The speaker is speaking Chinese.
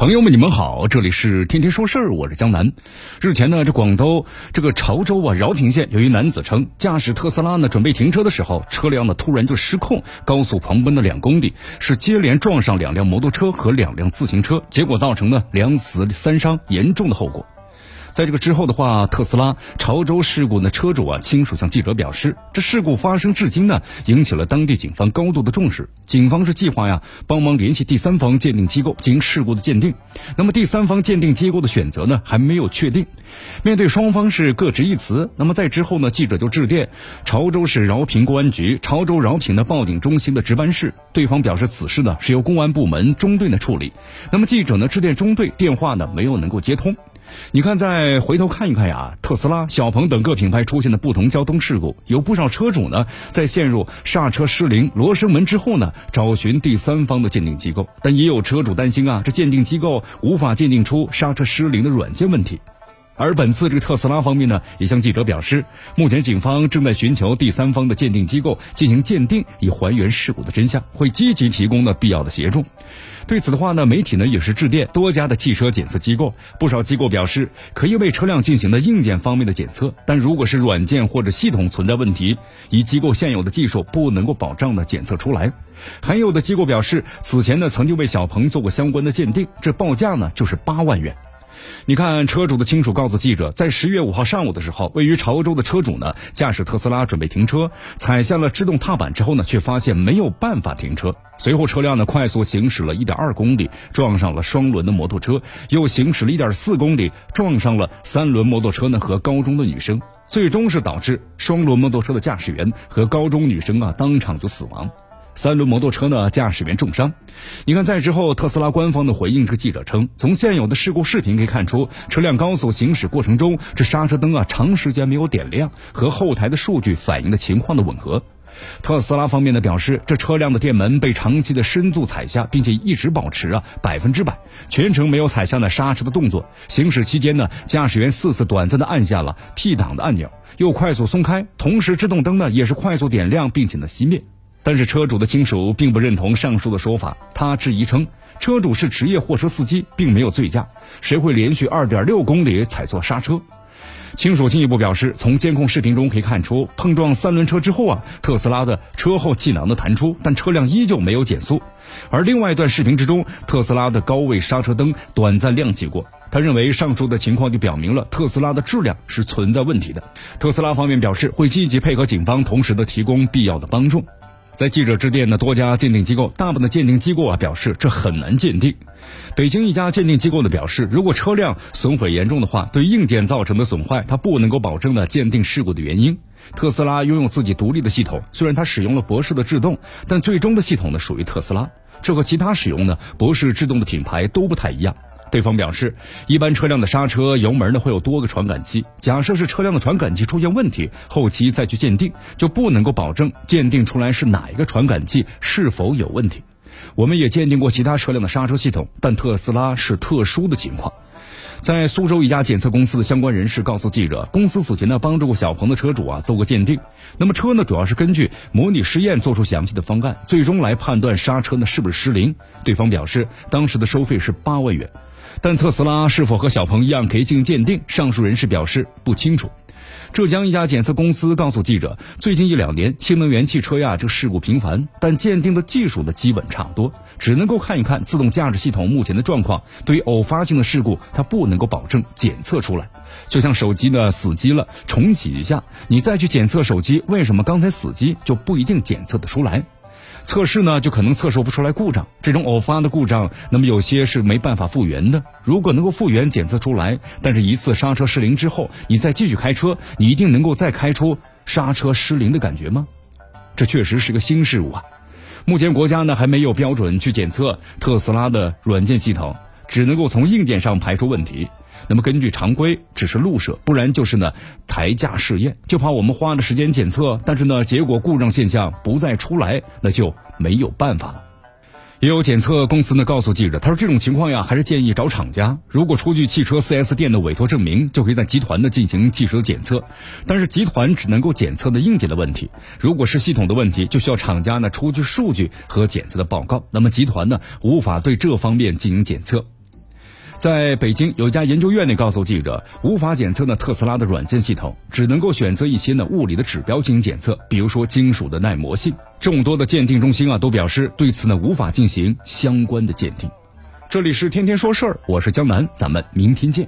朋友们，你们好，这里是天天说事儿，我是江南。日前呢，这广东这个潮州啊饶平县有一男子称，驾驶特斯拉呢准备停车的时候，车辆呢突然就失控，高速狂奔了两公里，是接连撞上两辆摩托车和两辆自行车，结果造成呢两死三伤严重的后果。在这个之后的话，特斯拉潮州事故呢，车主啊亲属向记者表示，这事故发生至今呢，引起了当地警方高度的重视。警方是计划呀，帮忙联系第三方鉴定机构进行事故的鉴定。那么第三方鉴定机构的选择呢，还没有确定。面对双方是各执一词，那么在之后呢，记者就致电潮州市饶平公安局潮州饶平的报警中心的值班室，对方表示此事呢是由公安部门中队呢处理。那么记者呢致电中队，电话呢没有能够接通。你看，再回头看一看呀，特斯拉、小鹏等各品牌出现的不同交通事故，有不少车主呢，在陷入刹车失灵、罗生门之后呢，找寻第三方的鉴定机构，但也有车主担心啊，这鉴定机构无法鉴定出刹车失灵的软件问题。而本次这个特斯拉方面呢，也向记者表示，目前警方正在寻求第三方的鉴定机构进行鉴定，以还原事故的真相，会积极提供呢必要的协助。对此的话呢，媒体呢也是致电多家的汽车检测机构，不少机构表示可以为车辆进行的硬件方面的检测，但如果是软件或者系统存在问题，以机构现有的技术不能够保障的检测出来。还有的机构表示，此前呢曾经为小鹏做过相关的鉴定，这报价呢就是八万元。你看，车主的亲属告诉记者，在十月五号上午的时候，位于潮州的车主呢，驾驶特斯拉准备停车，踩下了制动踏板之后呢，却发现没有办法停车。随后车辆呢快速行驶了一点二公里，撞上了双轮的摩托车，又行驶了一点四公里，撞上了三轮摩托车呢和高中的女生，最终是导致双轮摩托车的驾驶员和高中女生啊当场就死亡。三轮摩托车呢，驾驶员重伤。你看，在之后，特斯拉官方的回应，这个记者称，从现有的事故视频可以看出，车辆高速行驶过程中，这刹车灯啊长时间没有点亮，和后台的数据反映的情况的吻合。特斯拉方面呢表示，这车辆的电门被长期的深度踩下，并且一直保持啊百分之百，全程没有踩下呢刹车的动作。行驶期间呢，驾驶员四次短暂的按下了 P 档的按钮，又快速松开，同时制动灯呢也是快速点亮，并且呢熄灭。但是车主的亲属并不认同上述的说法，他质疑称，车主是职业货车司机，并没有醉驾，谁会连续二点六公里踩错刹车？亲属进一步表示，从监控视频中可以看出，碰撞三轮车之后啊，特斯拉的车后气囊的弹出，但车辆依旧没有减速。而另外一段视频之中，特斯拉的高位刹车灯短暂亮起过。他认为上述的情况就表明了特斯拉的质量是存在问题的。特斯拉方面表示，会积极配合警方，同时的提供必要的帮助。在记者致电的多家鉴定机构，大部分的鉴定机构啊表示这很难鉴定。北京一家鉴定机构呢表示，如果车辆损毁严重的话，对硬件造成的损坏，它不能够保证呢鉴定事故的原因。特斯拉拥有自己独立的系统，虽然它使用了博世的制动，但最终的系统呢属于特斯拉，这和其他使用呢博世制动的品牌都不太一样。对方表示，一般车辆的刹车油门呢会有多个传感器，假设是车辆的传感器出现问题，后期再去鉴定就不能够保证鉴定出来是哪一个传感器是否有问题。我们也鉴定过其他车辆的刹车系统，但特斯拉是特殊的情况。在苏州一家检测公司的相关人士告诉记者，公司此前呢帮助过小鹏的车主啊做过鉴定，那么车呢主要是根据模拟试验做出详细的方案，最终来判断刹车呢是不是失灵。对方表示，当时的收费是八万元。但特斯拉是否和小鹏一样可以进行鉴定？上述人士表示不清楚。浙江一家检测公司告诉记者，最近一两年新能源汽车呀，这事故频繁，但鉴定的技术呢基本差不多，只能够看一看自动驾驶系统目前的状况。对于偶发性的事故，它不能够保证检测出来。就像手机呢死机了，重启一下，你再去检测手机为什么刚才死机，就不一定检测得出来。测试呢，就可能测试不出来故障。这种偶发的故障，那么有些是没办法复原的。如果能够复原检测出来，但是一次刹车失灵之后，你再继续开车，你一定能够再开出刹车失灵的感觉吗？这确实是个新事物啊！目前国家呢还没有标准去检测特斯拉的软件系统，只能够从硬件上排除问题。那么根据常规，只是路设，不然就是呢抬架试验，就怕我们花了时间检测，但是呢结果故障现象不再出来，那就没有办法了。也有检测公司呢告诉记者，他说这种情况呀，还是建议找厂家。如果出具汽车 4S 店的委托证明，就可以在集团呢进行汽车检测。但是集团只能够检测的硬件的问题，如果是系统的问题，就需要厂家呢出具数据和检测的报告。那么集团呢无法对这方面进行检测。在北京有家研究院内告诉记者，无法检测呢特斯拉的软件系统，只能够选择一些呢物理的指标进行检测，比如说金属的耐磨性。众多的鉴定中心啊都表示对此呢无法进行相关的鉴定。这里是天天说事儿，我是江南，咱们明天见。